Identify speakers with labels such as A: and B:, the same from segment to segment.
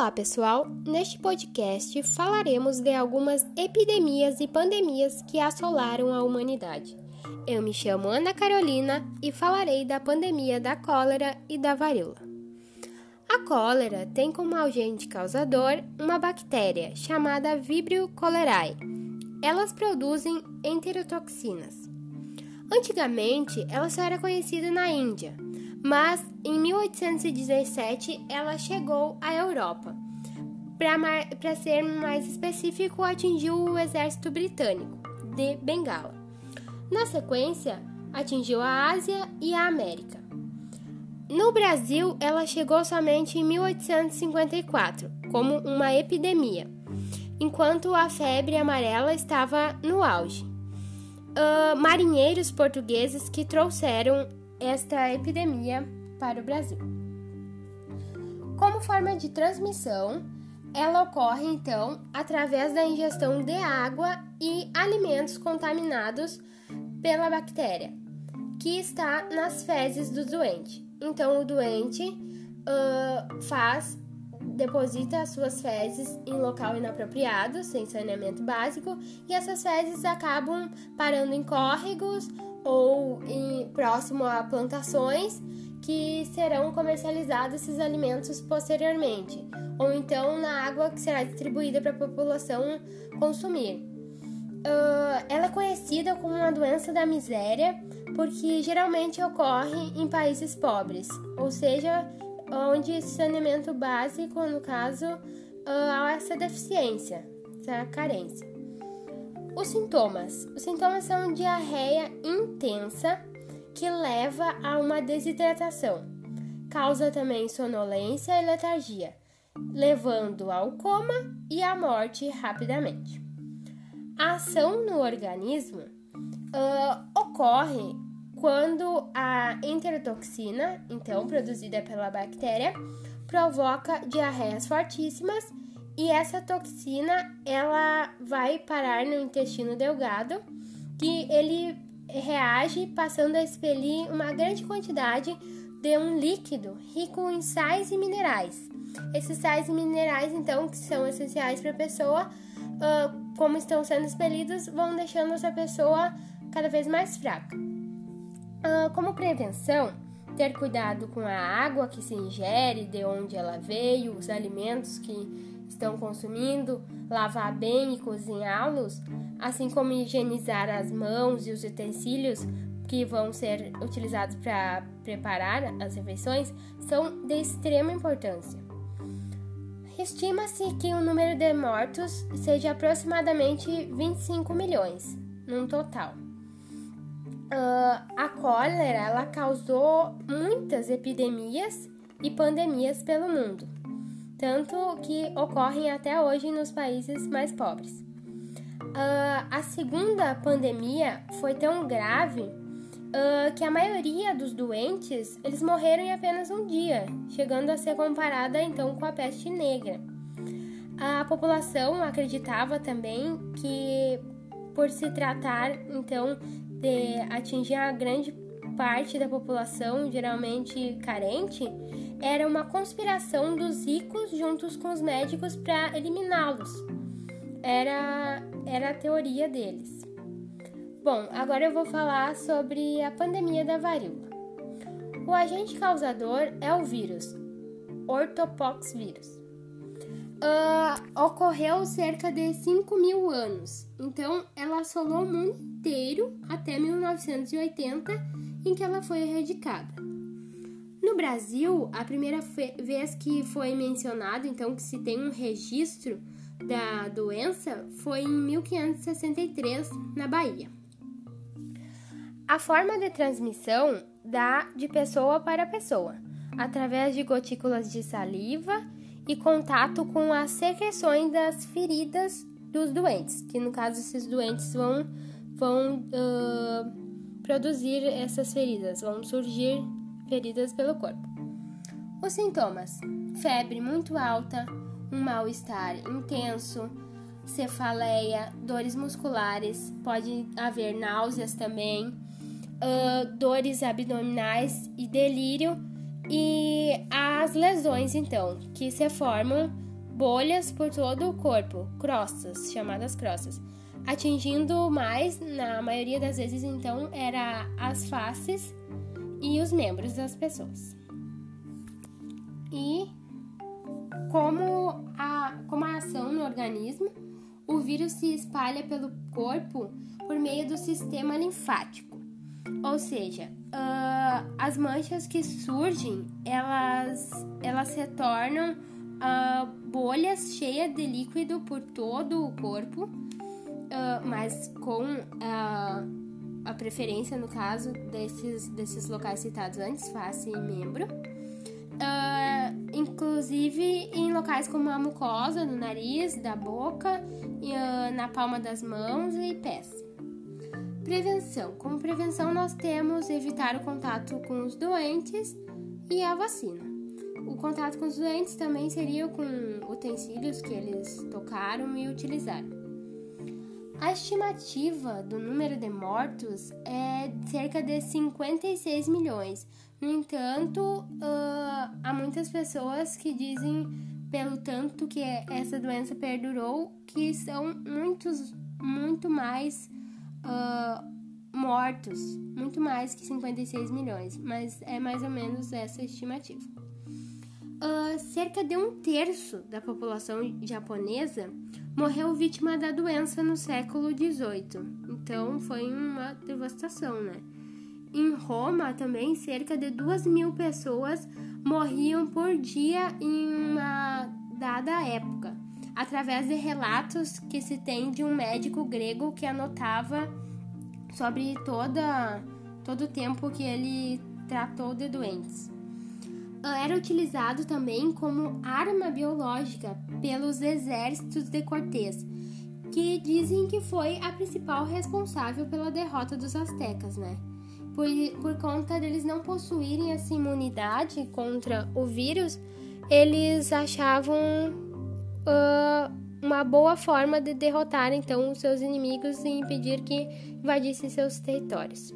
A: Olá, pessoal! Neste podcast falaremos de algumas epidemias e pandemias que assolaram a humanidade. Eu me chamo Ana Carolina e falarei da pandemia da cólera e da varíola. A cólera tem como agente causador uma bactéria chamada Vibrio cholerae. Elas produzem enterotoxinas. Antigamente, ela só era conhecida na Índia, mas em 1817 ela chegou à Europa. Para ser mais específico, atingiu o exército britânico de Bengala. Na sequência, atingiu a Ásia e a América. No Brasil, ela chegou somente em 1854, como uma epidemia, enquanto a febre amarela estava no auge. Uh, marinheiros portugueses que trouxeram esta epidemia para o Brasil. Como forma de transmissão, ela ocorre então através da ingestão de água e alimentos contaminados pela bactéria, que está nas fezes do doente. Então, o doente uh, faz, deposita as suas fezes em local inapropriado, sem saneamento básico, e essas fezes acabam parando em córregos ou em, próximo a plantações que serão comercializados esses alimentos posteriormente, ou então na água que será distribuída para a população consumir. Uh, ela é conhecida como uma doença da miséria porque geralmente ocorre em países pobres, ou seja, onde saneamento básico, no caso, uh, há essa deficiência, essa carência. Os sintomas. Os sintomas são diarreia intensa que leva a uma desidratação. Causa também sonolência e letargia, levando ao coma e à morte rapidamente. A ação no organismo uh, ocorre quando a enterotoxina, então produzida pela bactéria, provoca diarreias fortíssimas e essa toxina ela vai parar no intestino delgado, que ele reage passando a expelir uma grande quantidade de um líquido rico em sais e minerais. Esses sais e minerais, então, que são essenciais para a pessoa, uh, como estão sendo expelidos, vão deixando essa pessoa cada vez mais fraca. Uh, como prevenção, ter cuidado com a água que se ingere, de onde ela veio, os alimentos que estão consumindo, lavar bem e cozinhá-los, assim como higienizar as mãos e os utensílios que vão ser utilizados para preparar as refeições, são de extrema importância. Estima-se que o número de mortos seja aproximadamente 25 milhões, num total. Uh, a cólera ela causou muitas epidemias e pandemias pelo mundo tanto que ocorrem até hoje nos países mais pobres. Uh, a segunda pandemia foi tão grave uh, que a maioria dos doentes eles morreram em apenas um dia, chegando a ser comparada então com a peste negra. A população acreditava também que por se tratar então de atingir a grande parte da população, geralmente carente, era uma conspiração dos ricos juntos com os médicos para eliminá-los. Era, era a teoria deles. Bom, agora eu vou falar sobre a pandemia da varíola. O agente causador é o vírus, ortopox vírus. Uh, ocorreu cerca de 5 mil anos, então ela assolou o mundo inteiro até 1980, em que ela foi erradicada. No Brasil, a primeira vez que foi mencionado, então, que se tem um registro da doença foi em 1563, na Bahia. A forma de transmissão dá de pessoa para pessoa, através de gotículas de saliva e contato com as secreções das feridas dos doentes, que no caso esses doentes vão, vão uh, produzir essas feridas, vão surgir feridas pelo corpo. Os sintomas: febre muito alta, um mal-estar intenso, cefaleia, dores musculares, pode haver náuseas também, uh, dores abdominais e delírio, e as lesões, então, que se formam bolhas por todo o corpo, crostas, chamadas crostas, atingindo mais, na maioria das vezes, então, era as faces e os membros das pessoas. E como a, como a ação no organismo, o vírus se espalha pelo corpo por meio do sistema linfático. Ou seja, uh, as manchas que surgem, elas, elas se tornam uh, bolhas cheias de líquido por todo o corpo, uh, mas com a preferência, no caso, desses, desses locais citados antes, face e membro. Uh, inclusive em locais como a mucosa, no nariz, da boca, e, uh, na palma das mãos e pés. Prevenção. Como prevenção, nós temos evitar o contato com os doentes e a vacina. O contato com os doentes também seria com utensílios que eles tocaram e utilizaram. A estimativa do número de mortos é cerca de 56 milhões. No entanto, uh, há muitas pessoas que dizem, pelo tanto que essa doença perdurou, que são muitos, muito mais uh, mortos, muito mais que 56 milhões, mas é mais ou menos essa estimativa. Uh, cerca de um terço da população japonesa morreu vítima da doença no século XVIII. Então foi uma devastação, né? Em Roma também cerca de duas mil pessoas morriam por dia em uma dada época, através de relatos que se tem de um médico grego que anotava sobre toda todo o tempo que ele tratou de doentes. Ah, era utilizado também como arma biológica pelos exércitos de Cortés, que dizem que foi a principal responsável pela derrota dos astecas, né? Por, por conta deles não possuírem essa imunidade contra o vírus, eles achavam uh, uma boa forma de derrotar então os seus inimigos e impedir que invadissem seus territórios.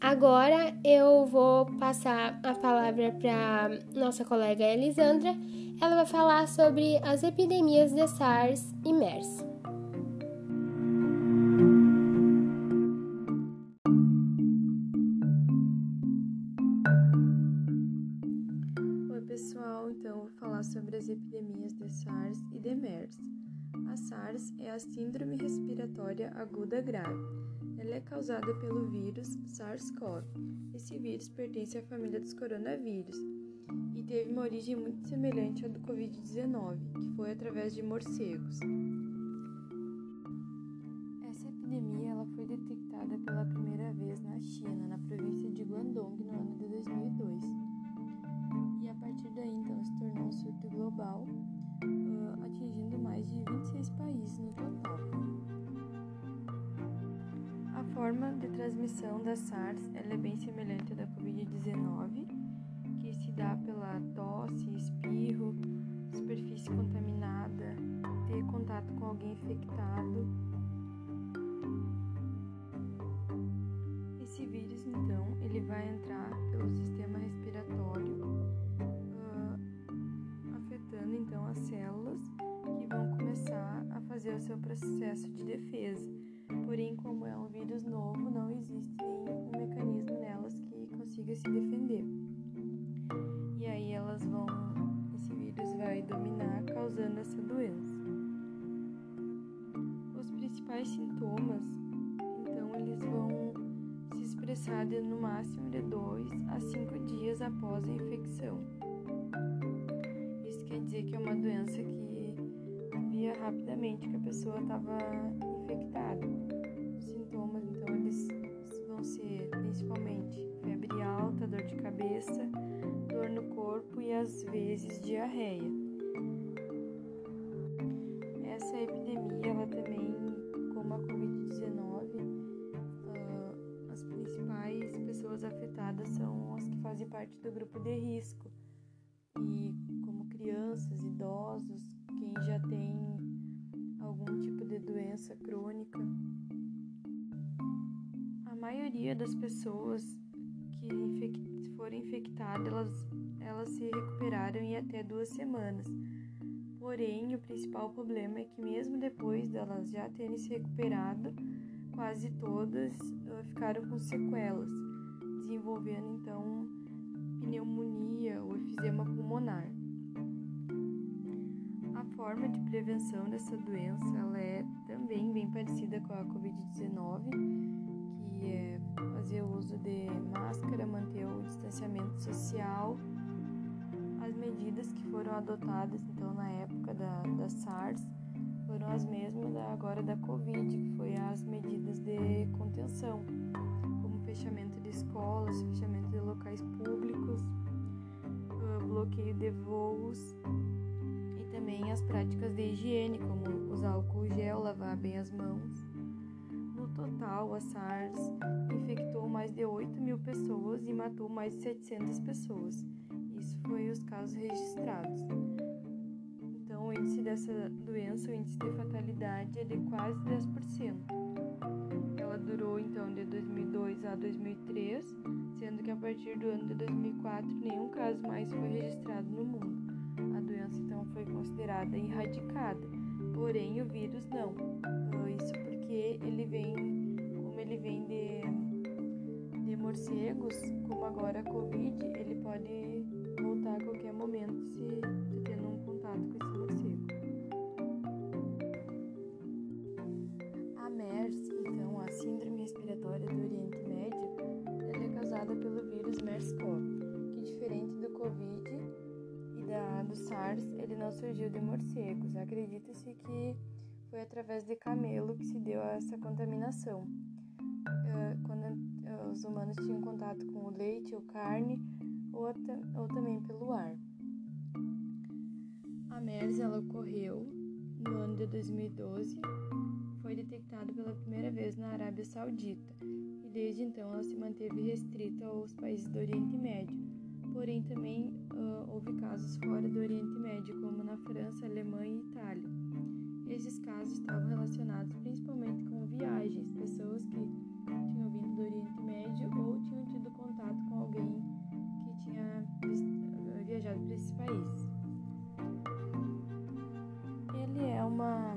A: Agora eu vou passar a palavra para nossa colega Elisandra. Ela vai falar sobre as epidemias de SARS e MERS.
B: SARS é a Síndrome Respiratória Aguda Grave ela é causada pelo vírus SARS-CoV. Esse vírus pertence à família dos coronavírus e teve uma origem muito semelhante à do Covid-19, que foi através de morcegos. Essa epidemia ela foi detectada pela primeira vez na China, transmissão da SARS é bem semelhante à da Covid-19, que se dá pela tosse, espirro, superfície contaminada, ter contato com alguém infectado. Esse vírus, então, ele vai entrar pelo sistema respiratório, uh, afetando então as células que vão começar a fazer o seu processo de defesa se defender. E aí elas vão, esse vírus vai dominar, causando essa doença. Os principais sintomas, então, eles vão se expressar de, no máximo de 2 a 5 dias após a infecção. Isso quer dizer que é uma doença que via rapidamente que a pessoa estava infectada. Os sintomas, então, cabeça, dor no corpo e às vezes diarreia. Essa epidemia, ela também, como a Covid-19, uh, as principais pessoas afetadas são as que fazem parte do grupo de risco. E como crianças, idosos, quem já tem algum tipo de doença crônica. A maioria das pessoas que infect foram infectadas, elas, elas se recuperaram em até duas semanas. Porém, o principal problema é que mesmo depois delas já terem se recuperado, quase todas uh, ficaram com sequelas, desenvolvendo então pneumonia ou efizema pulmonar. A forma de prevenção dessa doença ela é também bem parecida com a Covid-19, que é fazer uso de máscara, manter o distanciamento social, as medidas que foram adotadas então na época da, da SARS foram as mesmas da, agora da Covid, que foi as medidas de contenção, como fechamento de escolas, fechamento de locais públicos, bloqueio de voos e também as práticas de higiene, como usar álcool gel, lavar bem as mãos. Total, a SARS infectou mais de 8 mil pessoas e matou mais de 700 pessoas. Isso foi os casos registrados. Então, o índice dessa doença, o índice de fatalidade, é de quase 10%. Ela durou então de 2002 a 2003, sendo que a partir do ano de 2004 nenhum caso mais foi registrado no mundo. A doença então foi considerada erradicada, porém o vírus não. Isso porque ele vem, como ele vem de, de morcegos, como agora a Covid, ele pode voltar a qualquer momento se, se tendo um contato com esse morcego. A MERS, então, a Síndrome Respiratória do Oriente Médio, ela é causada pelo vírus MERS-CoV, que diferente do Covid e da, do SARS, ele não surgiu de morcegos. Acredita-se que foi através de camelo que se deu essa contaminação. Quando os humanos tinham contato com o leite ou carne, ou, ou também pelo ar. A MERS ela ocorreu no ano de 2012, foi detectada pela primeira vez na Arábia Saudita e desde então ela se manteve restrita aos países do Oriente Médio. Porém, também uh, houve casos fora do Oriente Médio, como na França, Alemanha e Itália. Esses casos estavam relacionados principalmente com viagens, pessoas que tinham vindo do Oriente Médio ou tinham tido contato com alguém que tinha viajado para esse país. Ele é uma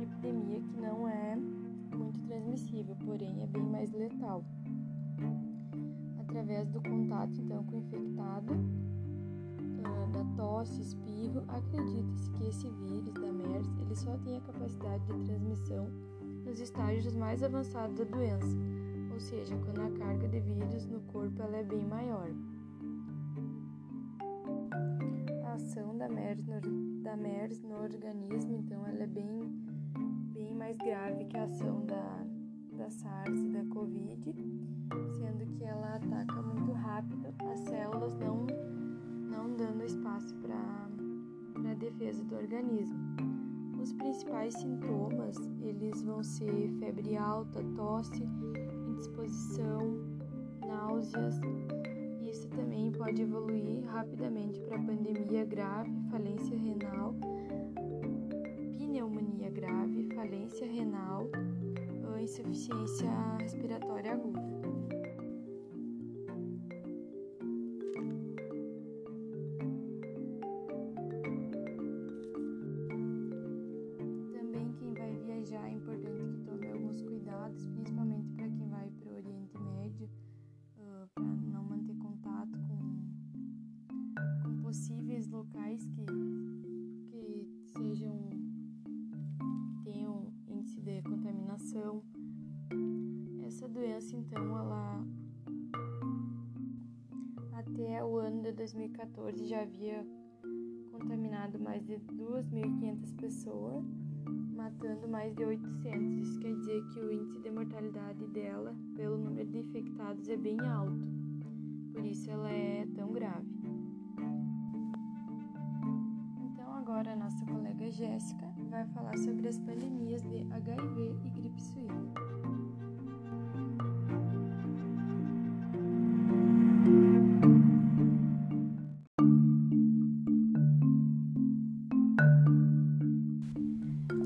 B: epidemia que não é muito transmissível, porém é bem mais letal. Através do contato então com o infectado, da tosse, acredita-se que esse vírus da MERS ele só tem a capacidade de transmissão nos estágios mais avançados da doença, ou seja, quando a carga de vírus no corpo ela é bem maior. A ação da MERS no, da MERS no organismo, então, ela é bem, bem mais grave que a ação da, da SARS e da COVID, sendo que ela ataca muito rápido as células, não, não dando espaço para a defesa do organismo. Os principais sintomas, eles vão ser febre alta, tosse, indisposição, náuseas. Isso também pode evoluir rapidamente para pandemia grave, falência renal, pneumonia grave, falência renal, insuficiência respiratória aguda. Havia contaminado mais de 2.500 pessoas, matando mais de 800. Isso quer dizer que o índice de mortalidade dela, pelo número de infectados, é bem alto. Por isso ela é tão grave. Então agora a nossa colega Jéssica vai falar sobre as pandemias de HIV e gripe suína.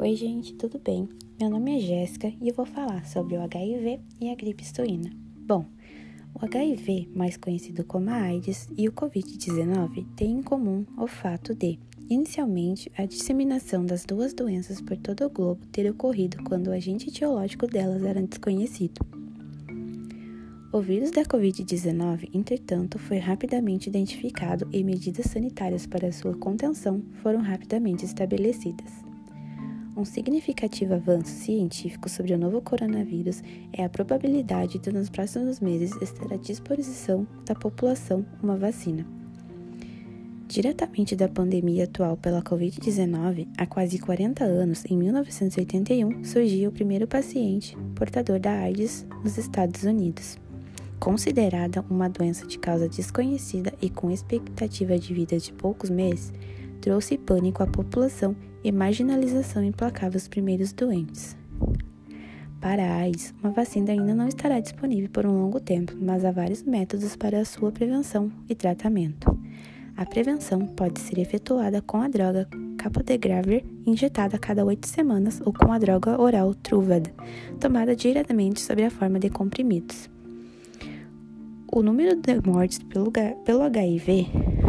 C: Oi, gente, tudo bem? meu nome é Jéssica e eu vou falar sobre o HIV e a gripe suína. Bom, o HIV, mais conhecido como a AIDS, e o Covid-19 têm em comum o fato de, inicialmente, a disseminação das duas doenças por todo o globo ter ocorrido quando o agente etiológico delas era desconhecido. O vírus da Covid-19, entretanto, foi rapidamente identificado e medidas sanitárias para sua contenção foram rapidamente estabelecidas. Um significativo avanço científico sobre o novo coronavírus é a probabilidade de, nos próximos meses, estar à disposição da população uma vacina. Diretamente da pandemia atual pela Covid-19, há quase 40 anos, em 1981, surgiu o primeiro paciente portador da AIDS nos Estados Unidos. Considerada uma doença de causa desconhecida e com expectativa de vida de poucos meses, trouxe pânico à população e marginalização implacável os primeiros doentes. Para a AIDS, uma vacina ainda não estará disponível por um longo tempo, mas há vários métodos para a sua prevenção e tratamento. A prevenção pode ser efetuada com a droga cabotegravir injetada a cada oito semanas ou com a droga oral Truvada, tomada diretamente sob a forma de comprimidos. O número de mortes pelo HIV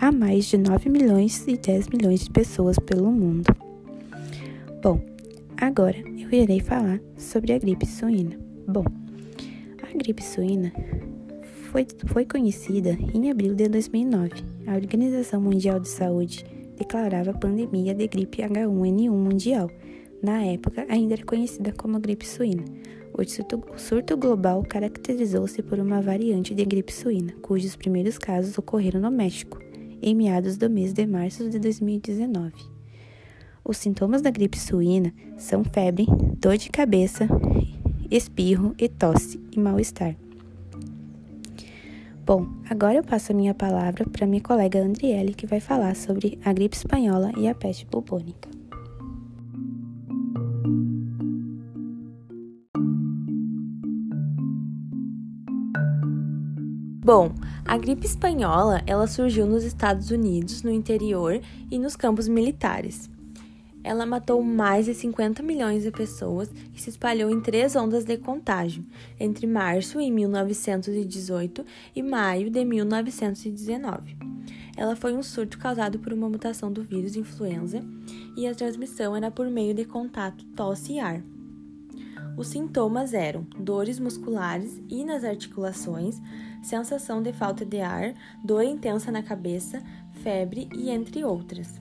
C: há mais de 9 milhões e 10 milhões de pessoas pelo mundo. Bom, agora eu irei falar sobre a gripe suína. Bom, a gripe suína foi, foi conhecida em abril de 2009. A Organização Mundial de Saúde declarava a pandemia de gripe H1N1 mundial. Na época, ainda era conhecida como gripe suína. O surto, o surto global caracterizou-se por uma variante de gripe suína, cujos primeiros casos ocorreram no México em meados do mês de março de 2019. Os sintomas da gripe suína são febre, dor de cabeça, espirro e tosse e mal-estar. Bom, agora eu passo a minha palavra para minha colega Andriele, que vai falar sobre a gripe espanhola e a peste bubônica.
D: Bom, a gripe espanhola, ela surgiu nos Estados Unidos, no interior e nos campos militares. Ela matou mais de 50 milhões de pessoas e se espalhou em três ondas de contágio, entre março de 1918 e maio de 1919. Ela foi um surto causado por uma mutação do vírus influenza e a transmissão era por meio de contato, tosse e ar. Os sintomas eram dores musculares e nas articulações, sensação de falta de ar, dor intensa na cabeça, febre e entre outras.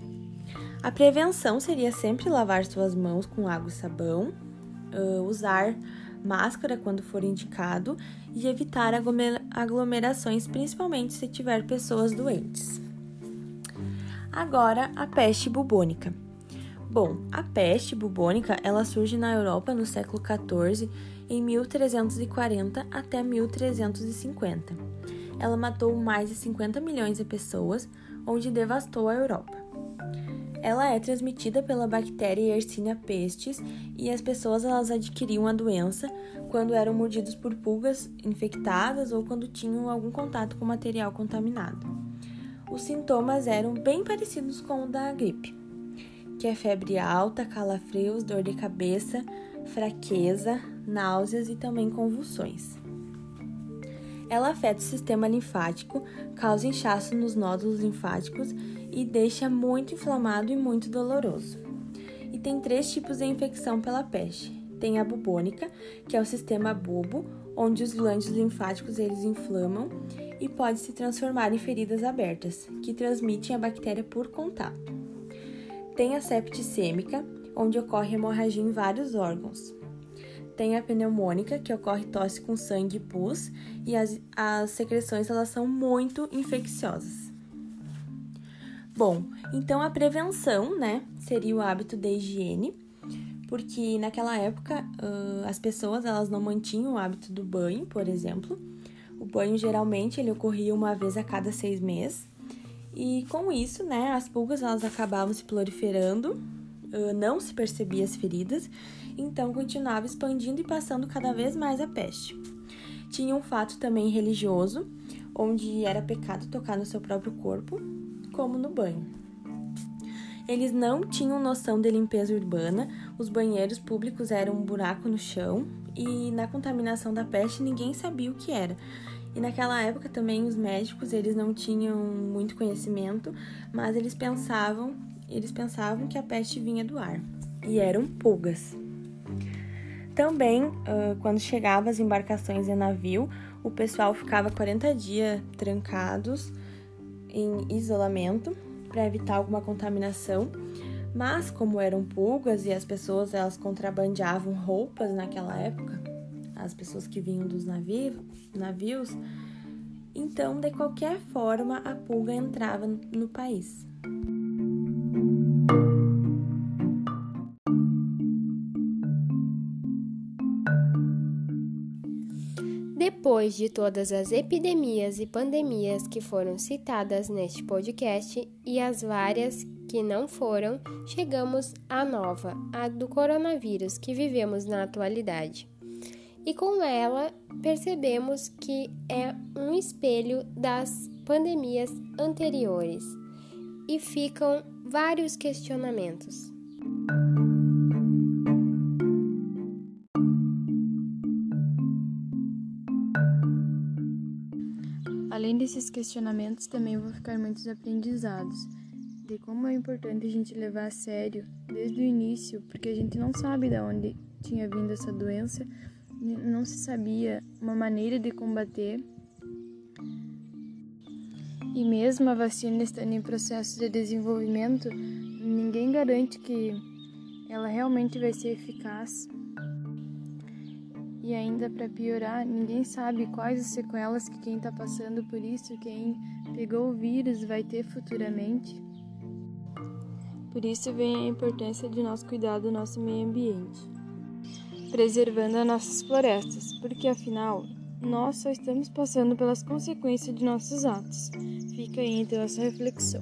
D: A prevenção seria sempre lavar suas mãos com água e sabão, usar máscara quando for indicado e evitar aglomerações, principalmente se tiver pessoas doentes. Agora, a peste bubônica. Bom, a peste bubônica ela surge na Europa no século XIV, em 1340 até 1350. Ela matou mais de 50 milhões de pessoas, onde devastou a Europa. Ela é transmitida pela bactéria Yersinia pestis e as pessoas elas adquiriam a doença quando eram mordidos por pulgas infectadas ou quando tinham algum contato com material contaminado. Os sintomas eram bem parecidos com o da gripe que é febre alta, calafrios, dor de cabeça, fraqueza, náuseas e também convulsões. Ela afeta o sistema linfático, causa inchaço nos nódulos linfáticos e deixa muito inflamado e muito doloroso. E tem três tipos de infecção pela peste. Tem a bubônica, que é o sistema bulbo, onde os glândulos linfáticos eles inflamam e pode se transformar em feridas abertas, que transmitem a bactéria por contato. Tem a septicêmica, onde ocorre hemorragia em vários órgãos. Tem a pneumônica, que ocorre tosse com sangue e pus, e as, as secreções elas são muito infecciosas. Bom, então a prevenção, né, seria o hábito da higiene, porque naquela época uh, as pessoas elas não mantinham o hábito do banho, por exemplo. O banho geralmente ele ocorria uma vez a cada seis meses e com isso, né, as pulgas elas acabavam se proliferando, não se percebia as feridas, então continuava expandindo e passando cada vez mais a peste. Tinha um fato também religioso, onde era pecado tocar no seu próprio corpo, como no banho. Eles não tinham noção de limpeza urbana, os banheiros públicos eram um buraco no chão e na contaminação da peste ninguém sabia o que era. E naquela época também os médicos, eles não tinham muito conhecimento, mas eles pensavam, eles pensavam que a peste vinha do ar. E eram pulgas. Também, quando chegavam as embarcações em navio, o pessoal ficava 40 dias trancados em isolamento para evitar alguma contaminação. Mas como eram pulgas e as pessoas elas contrabandeavam roupas naquela época, as pessoas que vinham dos navios, navios então de qualquer forma a pulga entrava no país.
A: Depois de todas as epidemias e pandemias que foram citadas neste podcast e as várias que não foram, chegamos à nova, a do coronavírus que vivemos na atualidade. E com ela percebemos que é um espelho das pandemias anteriores e ficam vários questionamentos.
B: Além desses questionamentos, também vão ficar muitos aprendizados de como é importante a gente levar a sério desde o início, porque a gente não sabe de onde tinha vindo essa doença, não se sabia uma maneira de combater. E mesmo a vacina estando em processo de desenvolvimento, ninguém garante que ela realmente vai ser eficaz. E ainda para piorar, ninguém sabe quais as sequelas que quem está passando por isso, quem pegou o vírus, vai ter futuramente. Por isso vem a importância de nós cuidar do nosso meio ambiente, preservando as nossas florestas, porque afinal nós só estamos passando pelas consequências de nossos atos. Fica aí então essa reflexão.